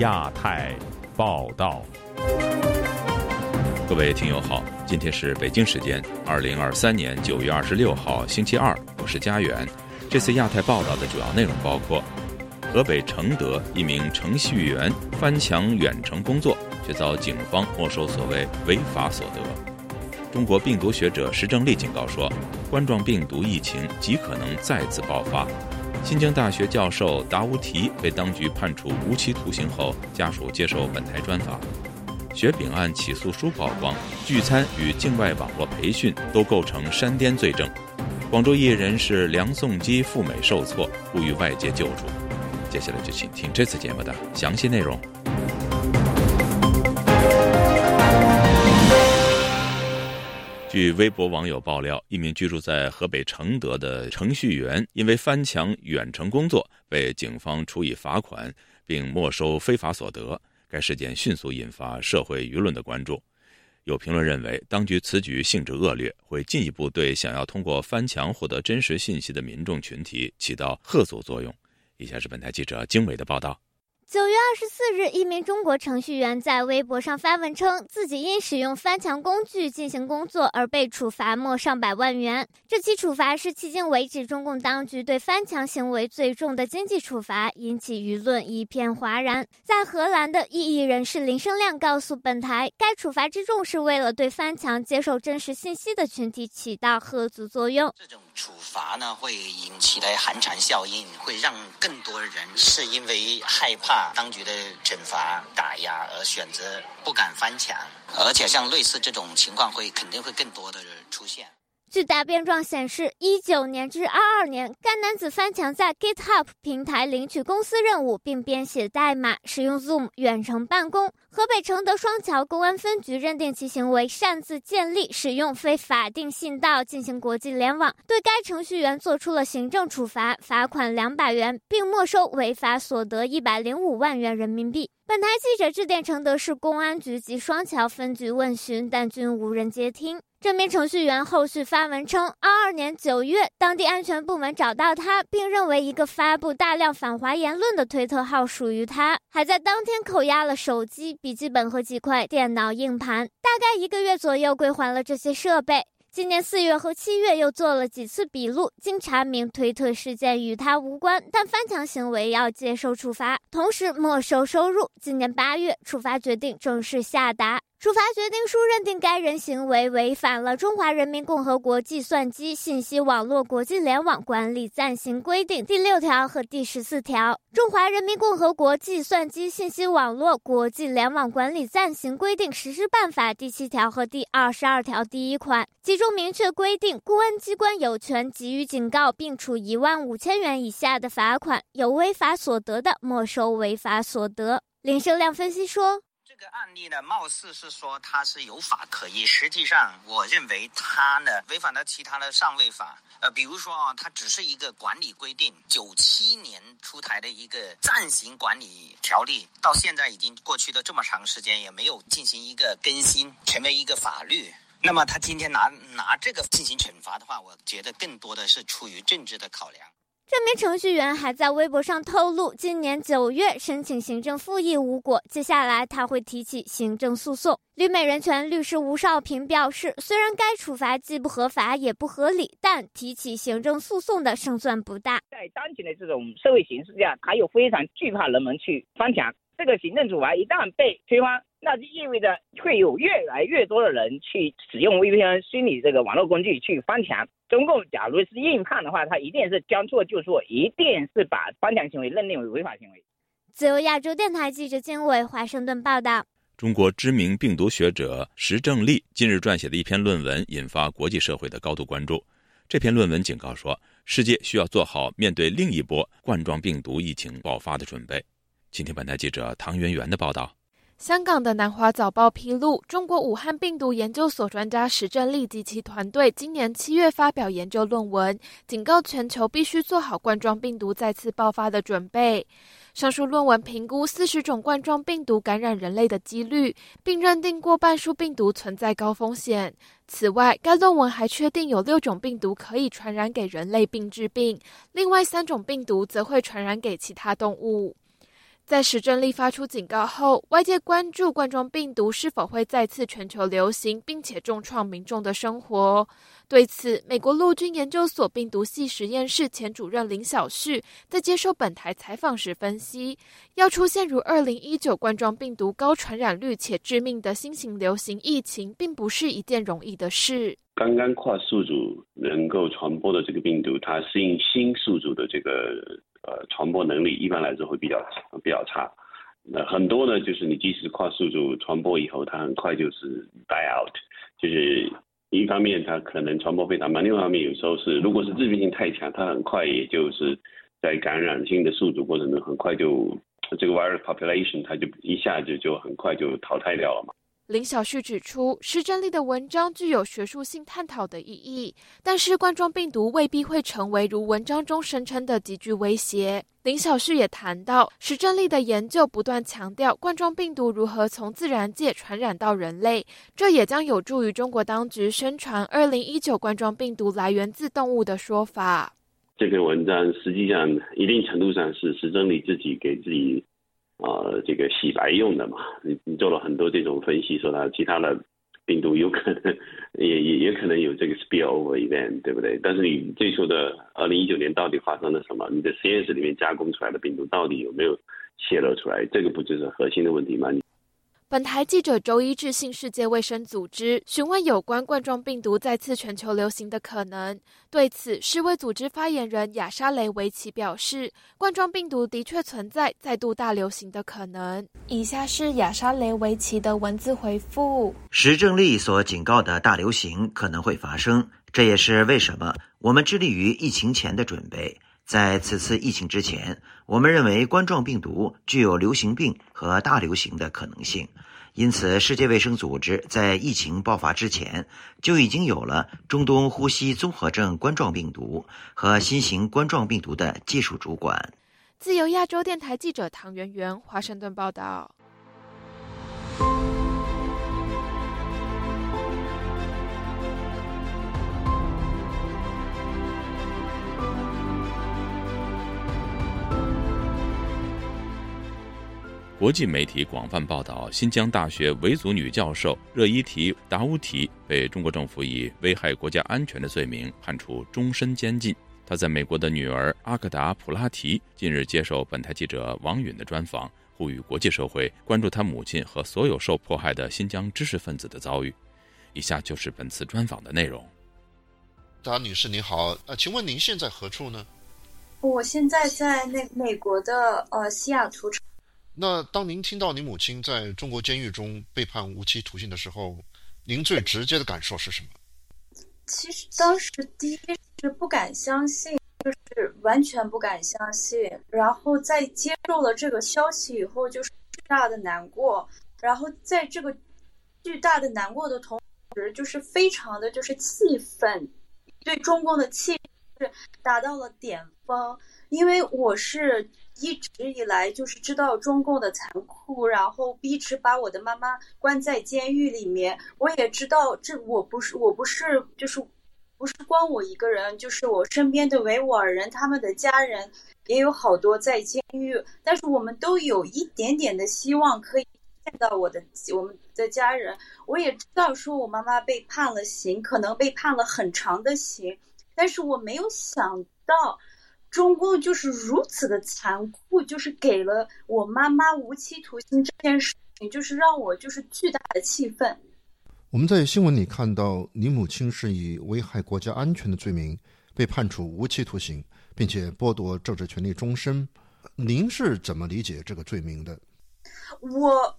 亚太报道，各位听友好，今天是北京时间二零二三年九月二十六号星期二，我是佳远。这次亚太报道的主要内容包括：河北承德一名程序员翻墙远程工作，却遭警方没收所谓违法所得；中国病毒学者石正丽警告说，冠状病毒疫情极可能再次爆发。新疆大学教授达乌提被当局判处无期徒刑后，家属接受本台专访。雪饼案起诉书曝光，聚餐与境外网络培训都构成煽颠罪证。广州艺人是梁颂基赴美受挫，呼吁外界救助。接下来就请听这次节目的详细内容。据微博网友爆料，一名居住在河北承德的程序员因为翻墙远程工作，被警方处以罚款并没收非法所得。该事件迅速引发社会舆论的关注。有评论认为，当局此举性质恶劣，会进一步对想要通过翻墙获得真实信息的民众群体起到吓阻作用。以下是本台记者经纬的报道。九月二十四日，一名中国程序员在微博上发文称，自己因使用翻墙工具进行工作而被处罚没上百万元。这起处罚是迄今为止中共当局对翻墙行为最重的经济处罚，引起舆论一片哗然。在荷兰的异议人士林生亮告诉本台，该处罚之重是为了对翻墙接受真实信息的群体起到吓阻作用。处罚呢，会引起来寒蝉效应，会让更多人是因为害怕。当局的惩罚打压而选择不敢翻墙，而且像类似这种情况会肯定会更多的出现。据答辩状显示，一九年至二二年，该男子翻墙在 GitHub 平台领取公司任务，并编写代码，使用 Zoom 远程办公。河北承德双桥公安分局认定其行为擅自建立、使用非法定信道进行国际联网，对该程序员作出了行政处罚，罚款两百元，并没收违法所得一百零五万元人民币。本台记者致电承德市公安局及双桥分局问询，但均无人接听。这名程序员后续发文称，二二年九月，当地安全部门找到他，并认为一个发布大量反华言论的推特号属于他，还在当天扣押了手机、笔记本和几块电脑硬盘，大概一个月左右归还了这些设备。今年四月和七月又做了几次笔录，经查明推特事件与他无关，但翻墙行为要接受处罚，同时没收收入。今年八月，处罚决定正式下达。处罚决定书认定该人行为违反了《中华人民共和国计算机信息网络国际联网管理暂行规定》第六条和第十四条，《中华人民共和国计算机信息网络国际联网管理暂行规定实施办法》第七条和第二十二条第一款，其中明确规定，公安机关有权给予警告，并处一万五千元以下的罚款，有违法所得的，没收违法所得。林生亮分析说。这个案例呢，貌似是说它是有法可依，实际上我认为它呢违反了其他的上位法。呃，比如说啊，它只是一个管理规定，九七年出台的一个暂行管理条例，到现在已经过去了这么长时间，也没有进行一个更新，成为一个法律。那么他今天拿拿这个进行惩罚的话，我觉得更多的是出于政治的考量。这名程序员还在微博上透露，今年九月申请行政复议无果，接下来他会提起行政诉讼。旅美人权律师吴少平表示，虽然该处罚既不合法也不合理，但提起行政诉讼的胜算不大。在当前的这种社会形势下，还有非常惧怕人们去翻墙。这个行政处罚一旦被推翻，那就意味着会有越来越多的人去使用 VPN 虚拟这个网络工具去翻墙。中共假如是硬判的话，他一定是将错就错，一定是把翻墙行为认定为违法行为。自由亚洲电台记者金伟华盛顿报道。中国知名病毒学者石正丽近日撰写的一篇论文引发国际社会的高度关注。这篇论文警告说，世界需要做好面对另一波冠状病毒疫情爆发的准备。请听本台记者唐媛媛的报道。香港的南华早报披露，中国武汉病毒研究所专家石正丽及其团队今年七月发表研究论文，警告全球必须做好冠状病毒再次爆发的准备。上述论文评估四十种冠状病毒感染人类的几率，并认定过半数病毒存在高风险。此外，该论文还确定有六种病毒可以传染给人类并致病，另外三种病毒则会传染给其他动物。在石正丽发出警告后，外界关注冠状病毒是否会再次全球流行，并且重创民众的生活。对此，美国陆军研究所病毒系实验室前主任林小旭在接受本台采访时分析，要出现如二零一九冠状病毒高传染率且致命的新型流行疫情，并不是一件容易的事。刚刚跨宿主能够传播的这个病毒，它适应新宿主的这个。呃，传播能力一般来说会比较比较差。那很多呢，就是你即使跨宿主传播以后，它很快就是 die out。就是一方面它可能传播非常慢，另外一方面有时候是如果是致病性太强，它很快也就是在感染性的宿主过程中，很快就这个 virus population 它就一下子就很快就淘汰掉了嘛。林小旭指出，施真丽的文章具有学术性探讨的意义，但是冠状病毒未必会成为如文章中声称的极具威胁。林小旭也谈到，施真丽的研究不断强调冠状病毒如何从自然界传染到人类，这也将有助于中国当局宣传二零一九冠状病毒来源自动物的说法。这篇文章实际上一定程度上是施真丽自己给自己。啊，这个洗白用的嘛，你你做了很多这种分析，说它其他的病毒有可能也也也可能有这个 spillover event，对不对？但是你最初的二零一九年到底发生了什么？你的实验室里面加工出来的病毒到底有没有泄露出来？这个不就是核心的问题吗？你。本台记者周一致信世界卫生组织询问有关冠状病毒再次全球流行的可能。对此，世卫组织发言人亚沙雷维奇表示，冠状病毒的确存在再度大流行的可能。以下是亚沙雷维奇的文字回复：石正丽所警告的大流行可能会发生，这也是为什么我们致力于疫情前的准备。在此次疫情之前，我们认为冠状病毒具有流行病和大流行的可能性。因此，世界卫生组织在疫情爆发之前就已经有了中东呼吸综合症冠状病毒和新型冠状病毒的技术主管。自由亚洲电台记者唐媛媛，华盛顿报道。国际媒体广泛报道，新疆大学维族女教授热依提·达乌提被中国政府以危害国家安全的罪名判处终身监禁。她在美国的女儿阿克达·普拉提近日接受本台记者王允的专访，呼吁国际社会关注她母亲和所有受迫害的新疆知识分子的遭遇。以下就是本次专访的内容。达女士，您好，呃，请问您现在何处呢？我现在在那美国的呃西雅图。那当您听到您母亲在中国监狱中被判无期徒刑的时候，您最直接的感受是什么？其实当时第一是不敢相信，就是完全不敢相信。然后在接受了这个消息以后，就是巨大的难过。然后在这个巨大的难过的同时，就是非常的就是气愤，对中共的气是达到了巅峰。因为我是。一直以来就是知道中共的残酷，然后一直把我的妈妈关在监狱里面。我也知道这我不是我不是就是不是光我一个人，就是我身边的维吾尔人，他们的家人也有好多在监狱。但是我们都有一点点的希望可以见到我的我们的家人。我也知道说我妈妈被判了刑，可能被判了很长的刑，但是我没有想到。中共就是如此的残酷，就是给了我妈妈无期徒刑这件事情，就是让我就是巨大的气愤。我们在新闻里看到，你母亲是以危害国家安全的罪名被判处无期徒刑，并且剥夺政治权利终身。您是怎么理解这个罪名的？我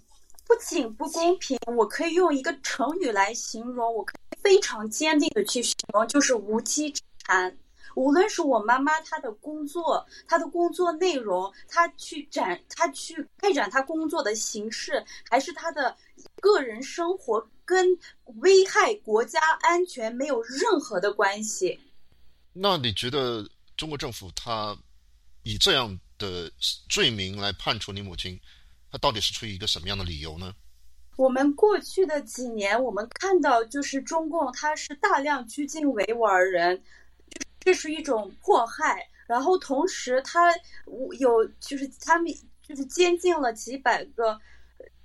不仅不公平，我可以用一个成语来形容，我可以非常坚定的去形容，就是无稽之谈。无论是我妈妈她的工作，她的工作内容，她去展，她去开展她工作的形式，还是她的个人生活，跟危害国家安全没有任何的关系。那你觉得中国政府他以这样的罪名来判处你母亲，他到底是出于一个什么样的理由呢？我们过去的几年，我们看到就是中共，它是大量拘禁维吾尔人。这是一种迫害，然后同时他有就是他们就是监禁了几百个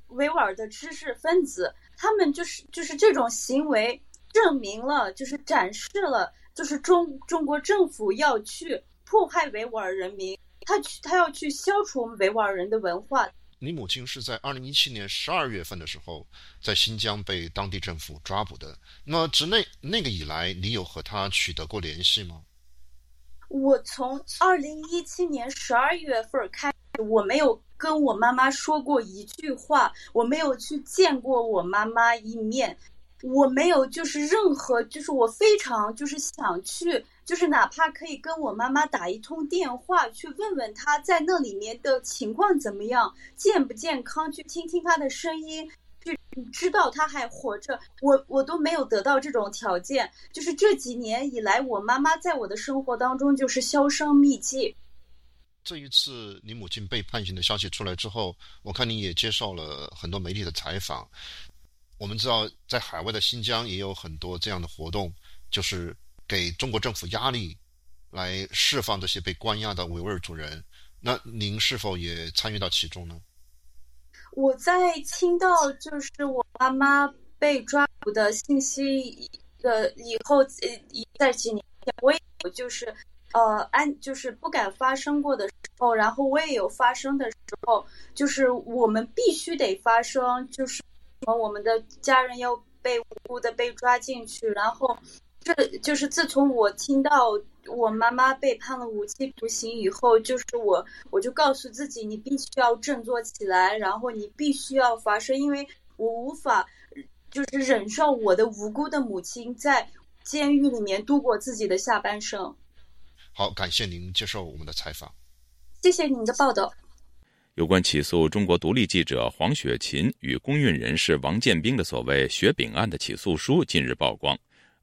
维吾尔的知识分子，他们就是就是这种行为证明了，就是展示了，就是中中国政府要去迫害维吾尔人民，他去他要去消除维吾尔人的文化。你母亲是在二零一七年十二月份的时候，在新疆被当地政府抓捕的。那么，自那那个以来，你有和她取得过联系吗？我从二零一七年十二月份开始，我没有跟我妈妈说过一句话，我没有去见过我妈妈一面，我没有就是任何就是我非常就是想去。就是哪怕可以跟我妈妈打一通电话，去问问她在那里面的情况怎么样，健不健康，去听听她的声音，去知道她还活着，我我都没有得到这种条件。就是这几年以来，我妈妈在我的生活当中就是销声匿迹。这一次你母亲被判刑的消息出来之后，我看你也接受了很多媒体的采访。我们知道，在海外的新疆也有很多这样的活动，就是。给中国政府压力，来释放这些被关押的维吾尔族人。那您是否也参与到其中呢？我在听到就是我妈妈被抓捕的信息的以后，呃，在几年前我也有就是呃安就是不敢发声过的时候，然后我也有发声的时候，就是我们必须得发声，就是我们的家人要被无辜的被抓进去，然后。这就是自从我听到我妈妈被判了无期徒刑以后，就是我我就告诉自己，你必须要振作起来，然后你必须要发声，因为我无法就是忍受我的无辜的母亲在监狱里面度过自己的下半生。好，感谢您接受我们的采访。谢谢您的报道。有关起诉中国独立记者黄雪琴与公运人士王建兵的所谓“雪饼案”的起诉书近日曝光。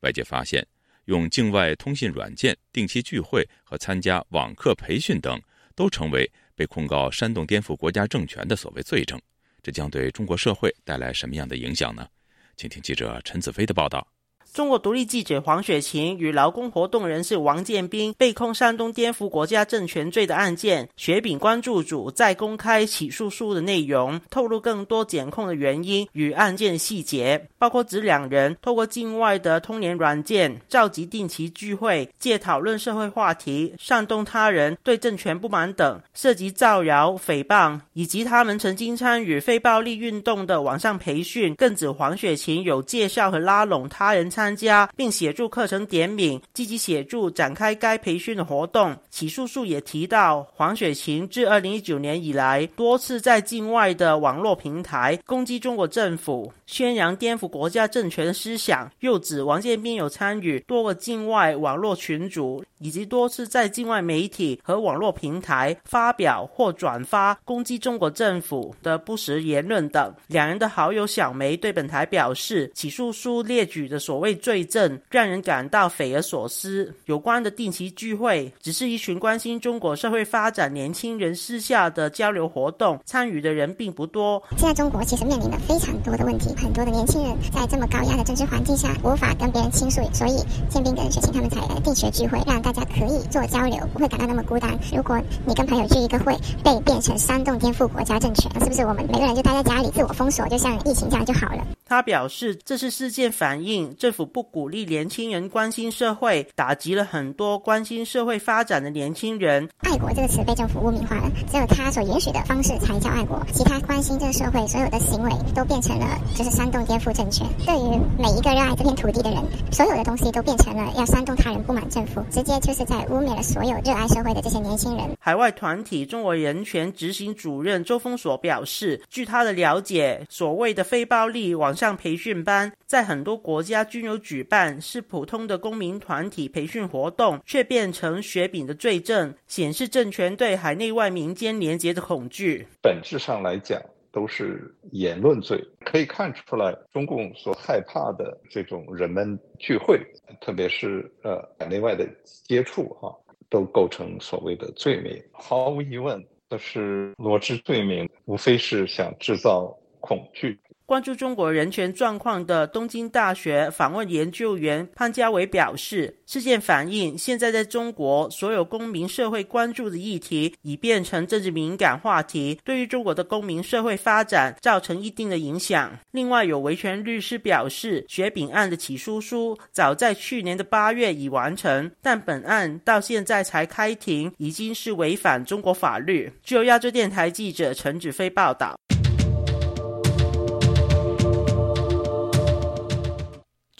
外界发现，用境外通信软件定期聚会和参加网课培训等，都成为被控告煽动颠覆国家政权的所谓罪证。这将对中国社会带来什么样的影响呢？请听记者陈子飞的报道。中国独立记者黄雪琴与劳工活动人士王建斌被控煽动颠覆国家政权罪的案件，雪饼关注组在公开起诉书的内容，透露更多检控的原因与案件细节，包括指两人透过境外的通联软件召集定期聚会，借讨论社会话题煽动他人对政权不满等，涉及造谣诽谤，以及他们曾经参与非暴力运动的网上培训，更指黄雪琴有介绍和拉拢他人参。参加并协助课程点名，积极协助展开该培训的活动。起诉书也提到，黄雪琴自二零一九年以来，多次在境外的网络平台攻击中国政府，宣扬颠覆国家政权的思想。又指王建斌有参与多个境外网络群组，以及多次在境外媒体和网络平台发表或转发攻击中国政府的不实言论等。两人的好友小梅对本台表示，起诉书列举的所谓。罪证让人感到匪夷所思。有关的定期聚会，只是一群关心中国社会发展年轻人私下的交流活动，参与的人并不多。现在中国其实面临的非常多的问题，很多的年轻人在这么高压的政治环境下，无法跟别人倾诉，所以建斌跟雪琴他们才定期聚会，让大家可以做交流，不会感到那么孤单。如果你跟朋友聚一个会，被变成煽动颠覆国家政权，是不是我们每个人就待在家里自我封锁，就像疫情这样就好了？他表示，这次事件反映政府。不鼓励年轻人关心社会，打击了很多关心社会发展的年轻人。爱国这个词被政府污名化了，只有他所允许的方式才叫爱国，其他关心这个社会所有的行为都变成了就是煽动颠覆政权。对于每一个热爱这片土地的人，所有的东西都变成了要煽动他人不满政府，直接就是在污蔑了所有热爱社会的这些年轻人。海外团体中国人权执行主任周峰所表示，据他的了解，所谓的非暴力网上培训班在很多国家均有。举办是普通的公民团体培训活动，却变成雪饼的罪证，显示政权对海内外民间连结的恐惧。本质上来讲，都是言论罪。可以看出来，中共所害怕的这种人们聚会，特别是呃海内外的接触，哈，都构成所谓的罪名。毫无疑问，这是罗织罪名，无非是想制造恐惧。关注中国人权状况的东京大学访问研究员潘家伟表示，事件反映现在在中国所有公民社会关注的议题已变成政治敏感话题，对于中国的公民社会发展造成一定的影响。另外，有维权律师表示，雪饼案的起诉书早在去年的八月已完成，但本案到现在才开庭，已经是违反中国法律。据由亚洲电台记者陈子飞报道。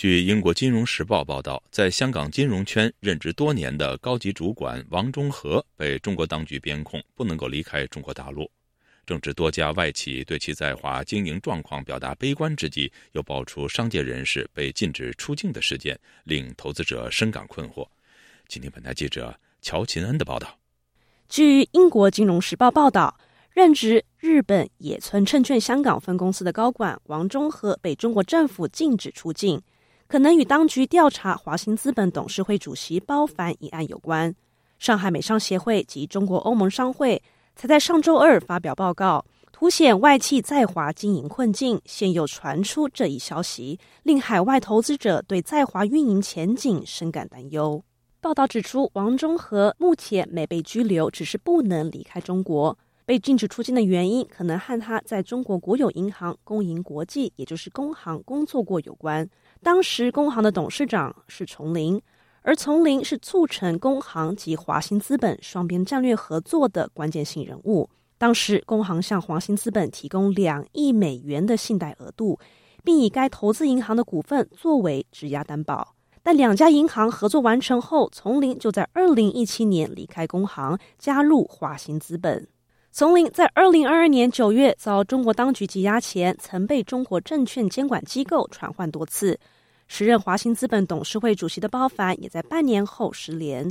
据英国《金融时报》报道，在香港金融圈任职多年的高级主管王中和被中国当局监控，不能够离开中国大陆。正值多家外企对其在华经营状况表达悲观之际，又爆出商界人士被禁止出境的事件，令投资者深感困惑。请听本台记者乔琴恩的报道。据英国《金融时报》报道，任职日本野村证券香港分公司的高管王中和被中国政府禁止出境。可能与当局调查华兴资本董事会主席包凡一案有关。上海美商协会及中国欧盟商会才在上周二发表报告，凸显外企在华经营困境。现又传出这一消息，令海外投资者对在华运营前景深感担忧。报道指出，王中和目前没被拘留，只是不能离开中国。被禁止出境的原因，可能和他在中国国有银行工银国际，也就是工行工作过有关。当时工行的董事长是丛林，而丛林是促成工行及华兴资本双边战略合作的关键性人物。当时工行向华兴资本提供两亿美元的信贷额度，并以该投资银行的股份作为质押担保。但两家银行合作完成后，丛林就在二零一七年离开工行，加入华兴资本。丛林在二零二二年九月遭中国当局羁押前，曾被中国证券监管机构传唤多次。时任华兴资本董事会主席的包凡也在半年后失联。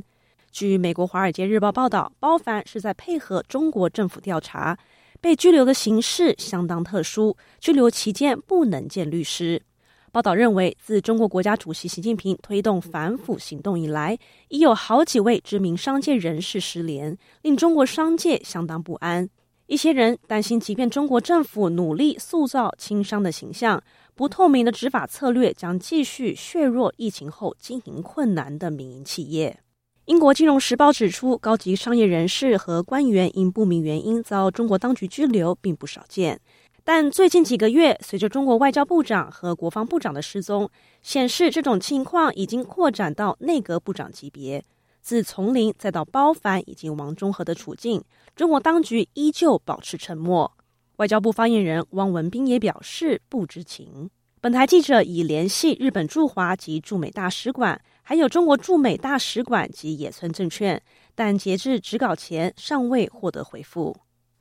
据美国《华尔街日报》报道，包凡是在配合中国政府调查，被拘留的形式相当特殊，拘留期间不能见律师。报道认为，自中国国家主席习近平推动反腐行动以来，已有好几位知名商界人士失联，令中国商界相当不安。一些人担心，即便中国政府努力塑造轻商的形象。不透明的执法策略将继续削弱疫情后经营困难的民营企业。英国金融时报指出，高级商业人士和官员因不明原因遭中国当局拘留并不少见。但最近几个月，随着中国外交部长和国防部长的失踪，显示这种情况已经扩展到内阁部长级别。自丛林再到包凡以及王中和的处境，中国当局依旧保持沉默。外交部发言人汪文斌也表示不知情。本台记者已联系日本驻华及驻美大使馆，还有中国驻美大使馆及野村证券，但截至纸稿前尚未获得回复。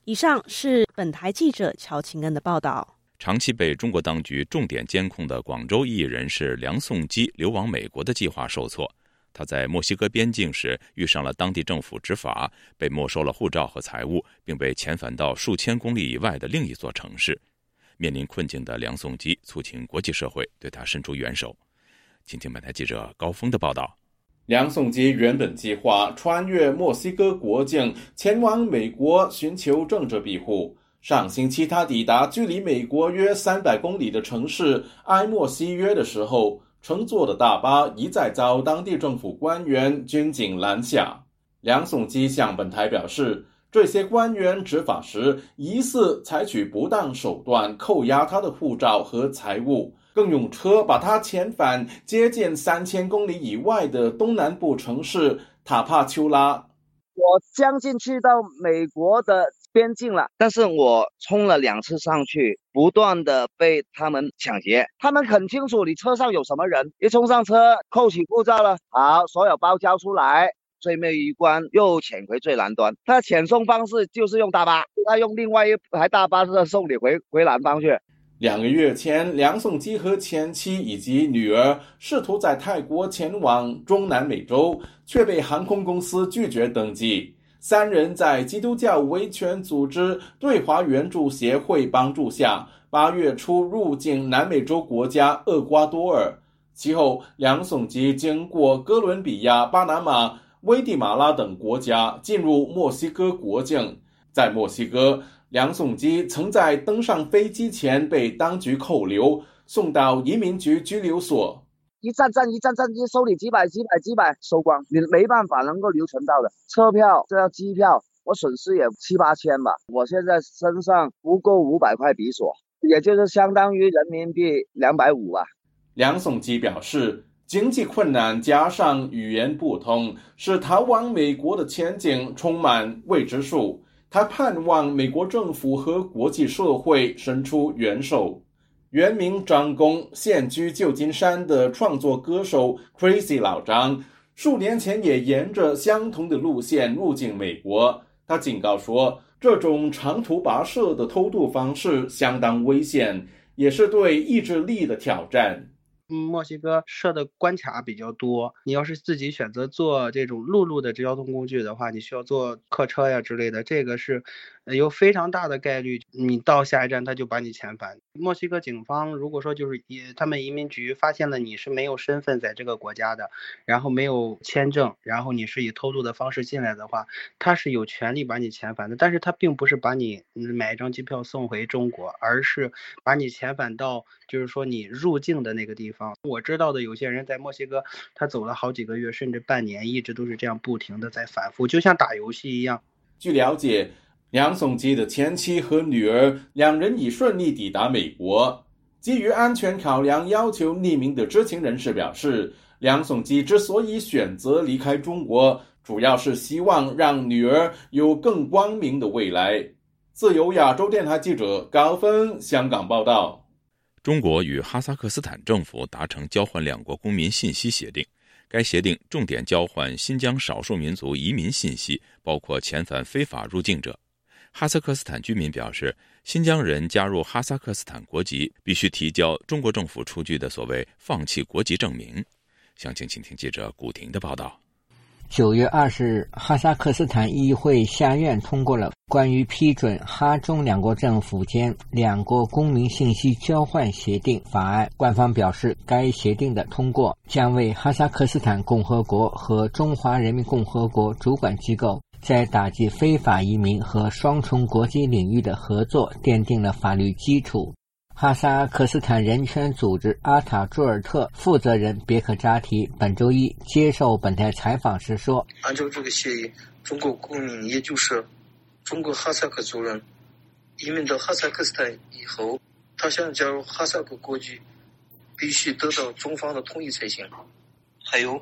以上是本台记者乔晴恩的报道。长期被中国当局重点监控的广州艺人是梁颂基流亡美国的计划受挫。他在墨西哥边境时遇上了当地政府执法，被没收了护照和财物，并被遣返到数千公里以外的另一座城市。面临困境的梁颂基促请国际社会对他伸出援手。请听本台记者高峰的报道：梁颂基原本计划穿越墨西哥国境前往美国寻求政治庇护。上星期他抵达距离美国约三百公里的城市埃莫西约的时候。乘坐的大巴一再遭当地政府官员、军警拦下。梁颂基向本台表示，这些官员执法时疑似采取不当手段，扣押他的护照和财物，更用车把他遣返接近三千公里以外的东南部城市塔帕丘拉。我将近去到美国的。边境了，但是我冲了两次上去，不断的被他们抢劫。他们很清楚你车上有什么人，一冲上车扣起护照了，好，所有包交出来，最末一关又潜回最南端。他遣送方式就是用大巴，他用另外一台大巴车送你回回南方去。两个月前，梁颂基和前妻以及女儿试图在泰国前往中南美洲，却被航空公司拒绝登机。三人在基督教维权组织对华援助协会帮助下，八月初入境南美洲国家厄瓜多尔。其后，梁颂基经过哥伦比亚、巴拿马、危地马拉等国家，进入墨西哥国境。在墨西哥，梁颂基曾在登上飞机前被当局扣留，送到移民局拘留所。一站站一站站就收你几百几百几百收光，你没办法能够留存到的车票，这要机票，我损失也七八千吧。我现在身上不够五百块比索，也就是相当于人民币两百五吧。梁颂基表示。经济困难加上语言不通，使逃往美国的前景充满未知数。他盼望美国政府和国际社会伸出援手。原名张工，现居旧金山的创作歌手 Crazy 老张，数年前也沿着相同的路线入境美国。他警告说，这种长途跋涉的偷渡方式相当危险，也是对意志力的挑战。墨西哥设的关卡比较多，你要是自己选择坐这种陆路的交通工具的话，你需要坐客车呀之类的，这个是有非常大的概率，你到下一站他就把你遣返。墨西哥警方如果说就是以他们移民局发现了你是没有身份在这个国家的，然后没有签证，然后你是以偷渡的方式进来的话，他是有权利把你遣返的，但是他并不是把你买一张机票送回中国，而是把你遣返到就是说你入境的那个地方。我知道的有些人在墨西哥，他走了好几个月，甚至半年，一直都是这样不停的在反复，就像打游戏一样。据了解，梁颂基的前妻和女儿两人已顺利抵达美国。基于安全考量，要求匿名的知情人士表示，梁颂基之所以选择离开中国，主要是希望让女儿有更光明的未来。自由亚洲电台记者高峰香港报道。中国与哈萨克斯坦政府达成交换两国公民信息协定，该协定重点交换新疆少数民族移民信息，包括遣返非法入境者。哈萨克斯坦居民表示，新疆人加入哈萨克斯坦国籍必须提交中国政府出具的所谓“放弃国籍证明”。详情，请听记者古婷的报道。九月二十日，哈萨克斯坦议会下院通过了关于批准哈中两国政府间两国公民信息交换协定法案。官方表示，该协定的通过将为哈萨克斯坦共和国和中华人民共和国主管机构在打击非法移民和双重国籍领域的合作奠定了法律基础。哈萨克斯坦人权组织阿塔朱尔特负责人别克扎提本周一接受本台采访时说：“按照这个协议，中国公民，也就是中国哈萨克族人，移民到哈萨克斯坦以后，他想加入哈萨克国籍，必须得到中方的同意才行。还有，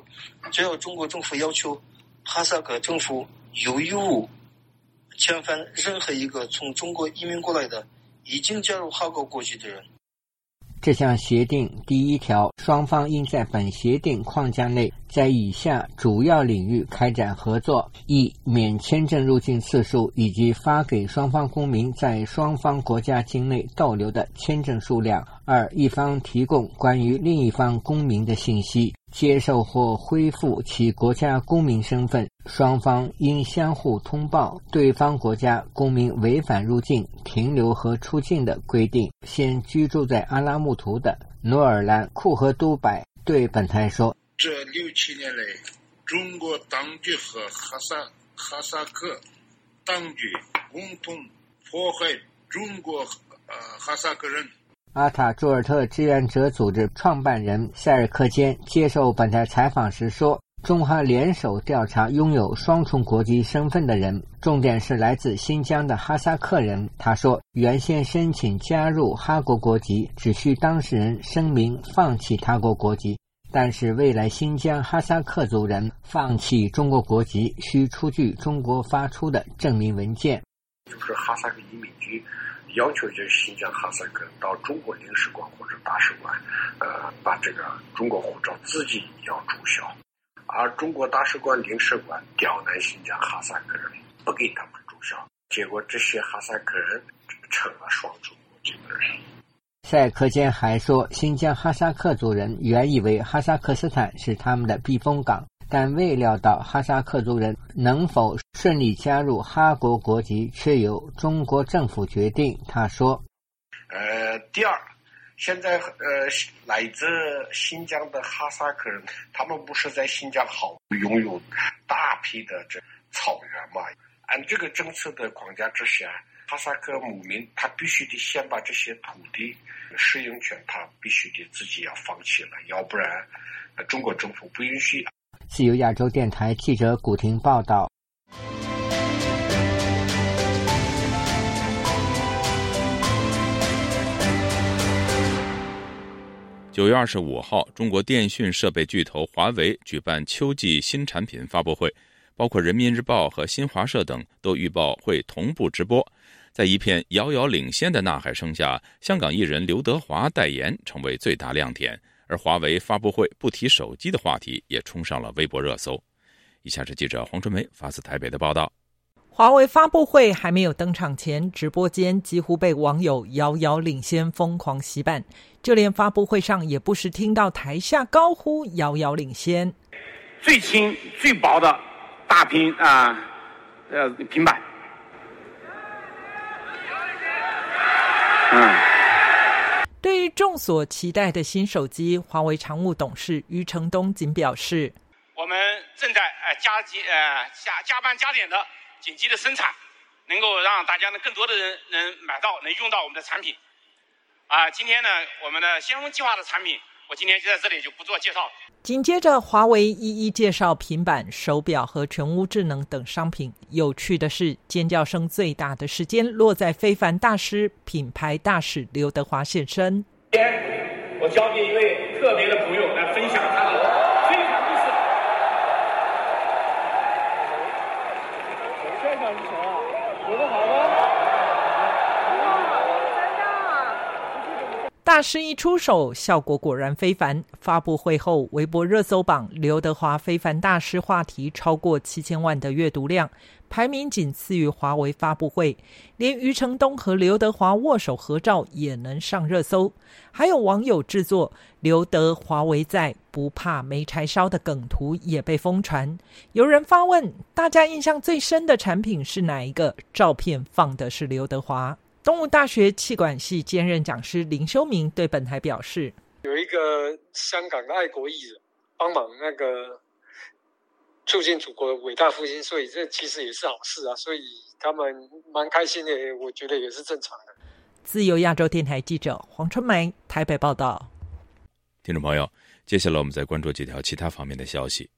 只要中国政府要求哈萨克政府有义务遣返任何一个从中国移民过来的。”已经加入哈国国籍的人。这项协定第一条，双方应在本协定框架内，在以下主要领域开展合作：一、免签证入境次数以及发给双方公民在双方国家境内逗留的签证数量；二、一方提供关于另一方公民的信息。接受或恢复其国家公民身份，双方应相互通报对方国家公民违反入境、停留和出境的规定。现居住在阿拉木图的努尔兰库和都柏对本台说：“这六七年来，中国当局和哈萨哈萨克当局共同迫害中国呃哈萨克人。”阿塔朱尔特志愿者组织创办人塞尔克坚接受本台采访时说：“中哈联手调查拥有双重国籍身份的人，重点是来自新疆的哈萨克人。”他说：“原先申请加入哈国国籍，只需当事人声明放弃他国国籍；但是未来新疆哈萨克族人放弃中国国籍，需出具中国发出的证明文件。”就是哈萨克移民局。要求就是新疆哈萨克到中国领事馆或者大使馆，呃，把这个中国护照自己要注销，而中国大使馆、领事馆刁难新疆哈萨克人，不给他们注销，结果这些哈萨克人成了双重国籍的人。赛克坚还说，新疆哈萨克族人原以为哈萨克斯坦是他们的避风港。但未料到哈萨克族人能否顺利加入哈国国籍，却由中国政府决定。他说：“呃，第二，现在呃，来自新疆的哈萨克人，他们不是在新疆好拥有大批的这草原嘛？按这个政策的框架之下，哈萨克牧民他必须得先把这些土地使用权，他必须得自己要放弃了，要不然中国政府不允许。自由亚洲电台记者古婷报道。九月二十五号，中国电讯设备巨头华为举办秋季新产品发布会，包括人民日报和新华社等都预报会同步直播。在一片遥遥领先的呐喊声下，香港艺人刘德华代言成为最大亮点，而华为发布会不提手机的话题也冲上了微博热搜。以下是记者黄春梅发自台北的报道：华为发布会还没有登场前，直播间几乎被网友遥遥领先疯狂洗版，就连发布会上也不时听到台下高呼“遥遥领先”。最轻最薄的大屏啊，呃，平板。嗯，对于众所期待的新手机，华为常务董事余承东仅表示：“我们正在呃加急呃加加班加点的紧急的生产，能够让大家呢更多的人能买到能用到我们的产品。啊，今天呢我们的先锋计划的产品，我今天就在这里就不做介绍。”紧接着，华为一一介绍平板、手表和全屋智能等商品。有趣的是，尖叫声最大的时间落在非凡大师、品牌大使刘德华现身。今天，我交给一位特别的朋友来分享他的非凡故事。现场是谁啊？刘德华吗？大师一出手，效果果然非凡。发布会后，微博热搜榜刘德华非凡大师话题超过七千万的阅读量，排名仅次于华为发布会。连余承东和刘德华握手合照也能上热搜。还有网友制作“刘德华为在，不怕没柴烧”的梗图也被疯传。有人发问：大家印象最深的产品是哪一个？照片放的是刘德华。东吴大学气管系兼任讲师林修明对本台表示：“有一个香港的爱国艺人帮忙那个促进祖国的伟大复兴，所以这其实也是好事啊。所以他们蛮开心的，我觉得也是正常的。”自由亚洲电台记者黄春梅台北报道。听众朋友，接下来我们再关注几条其他方面的消息。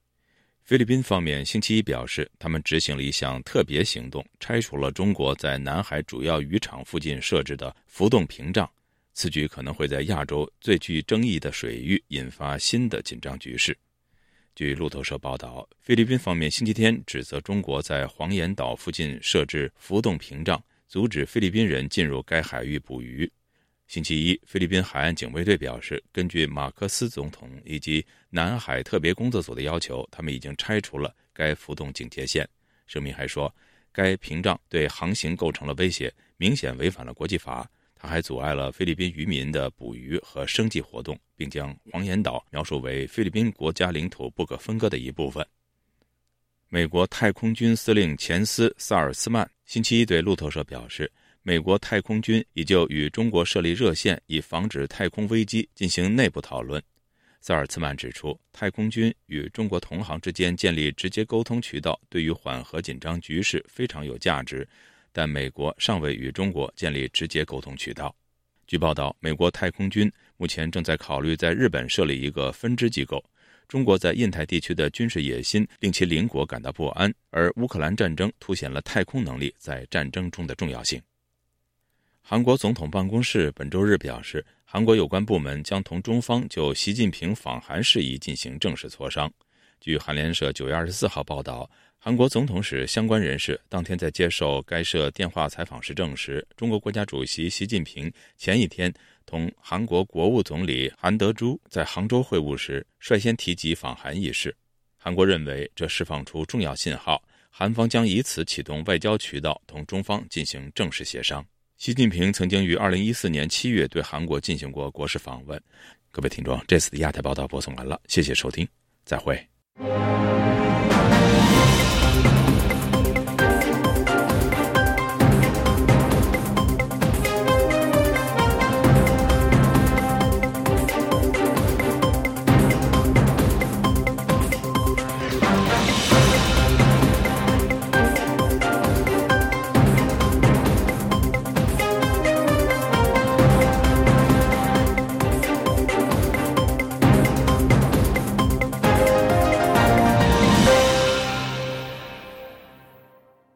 菲律宾方面星期一表示，他们执行了一项特别行动，拆除了中国在南海主要渔场附近设置的浮动屏障。此举可能会在亚洲最具争议的水域引发新的紧张局势。据路透社报道，菲律宾方面星期天指责中国在黄岩岛附近设置浮动屏障，阻止菲律宾人进入该海域捕鱼。星期一，菲律宾海岸警卫队表示，根据马克思总统以及南海特别工作组的要求，他们已经拆除了该浮动警戒线。声明还说，该屏障对航行构成了威胁，明显违反了国际法。它还阻碍了菲律宾渔民的捕鱼和生计活动，并将黄岩岛描述为菲律宾国家领土不可分割的一部分。美国太空军司令钱斯萨尔斯曼星期一对路透社表示。美国太空军已就与中国设立热线，以防止太空危机进行内部讨论。塞尔茨曼指出，太空军与中国同行之间建立直接沟通渠道，对于缓和紧张局势非常有价值。但美国尚未与中国建立直接沟通渠道。据报道，美国太空军目前正在考虑在日本设立一个分支机构。中国在印太地区的军事野心令其邻国感到不安，而乌克兰战争凸显了太空能力在战争中的重要性。韩国总统办公室本周日表示，韩国有关部门将同中方就习近平访韩事宜进行正式磋商。据韩联社九月二十四号报道，韩国总统室相关人士当天在接受该社电话采访时证实，中国国家主席习近平前一天同韩国国务总理韩德洙在杭州会晤时，率先提及访韩一事。韩国认为这释放出重要信号，韩方将以此启动外交渠道，同中方进行正式协商。习近平曾经于二零一四年七月对韩国进行过国事访问。各位听众，这次的亚太报道播送完了，谢谢收听，再会。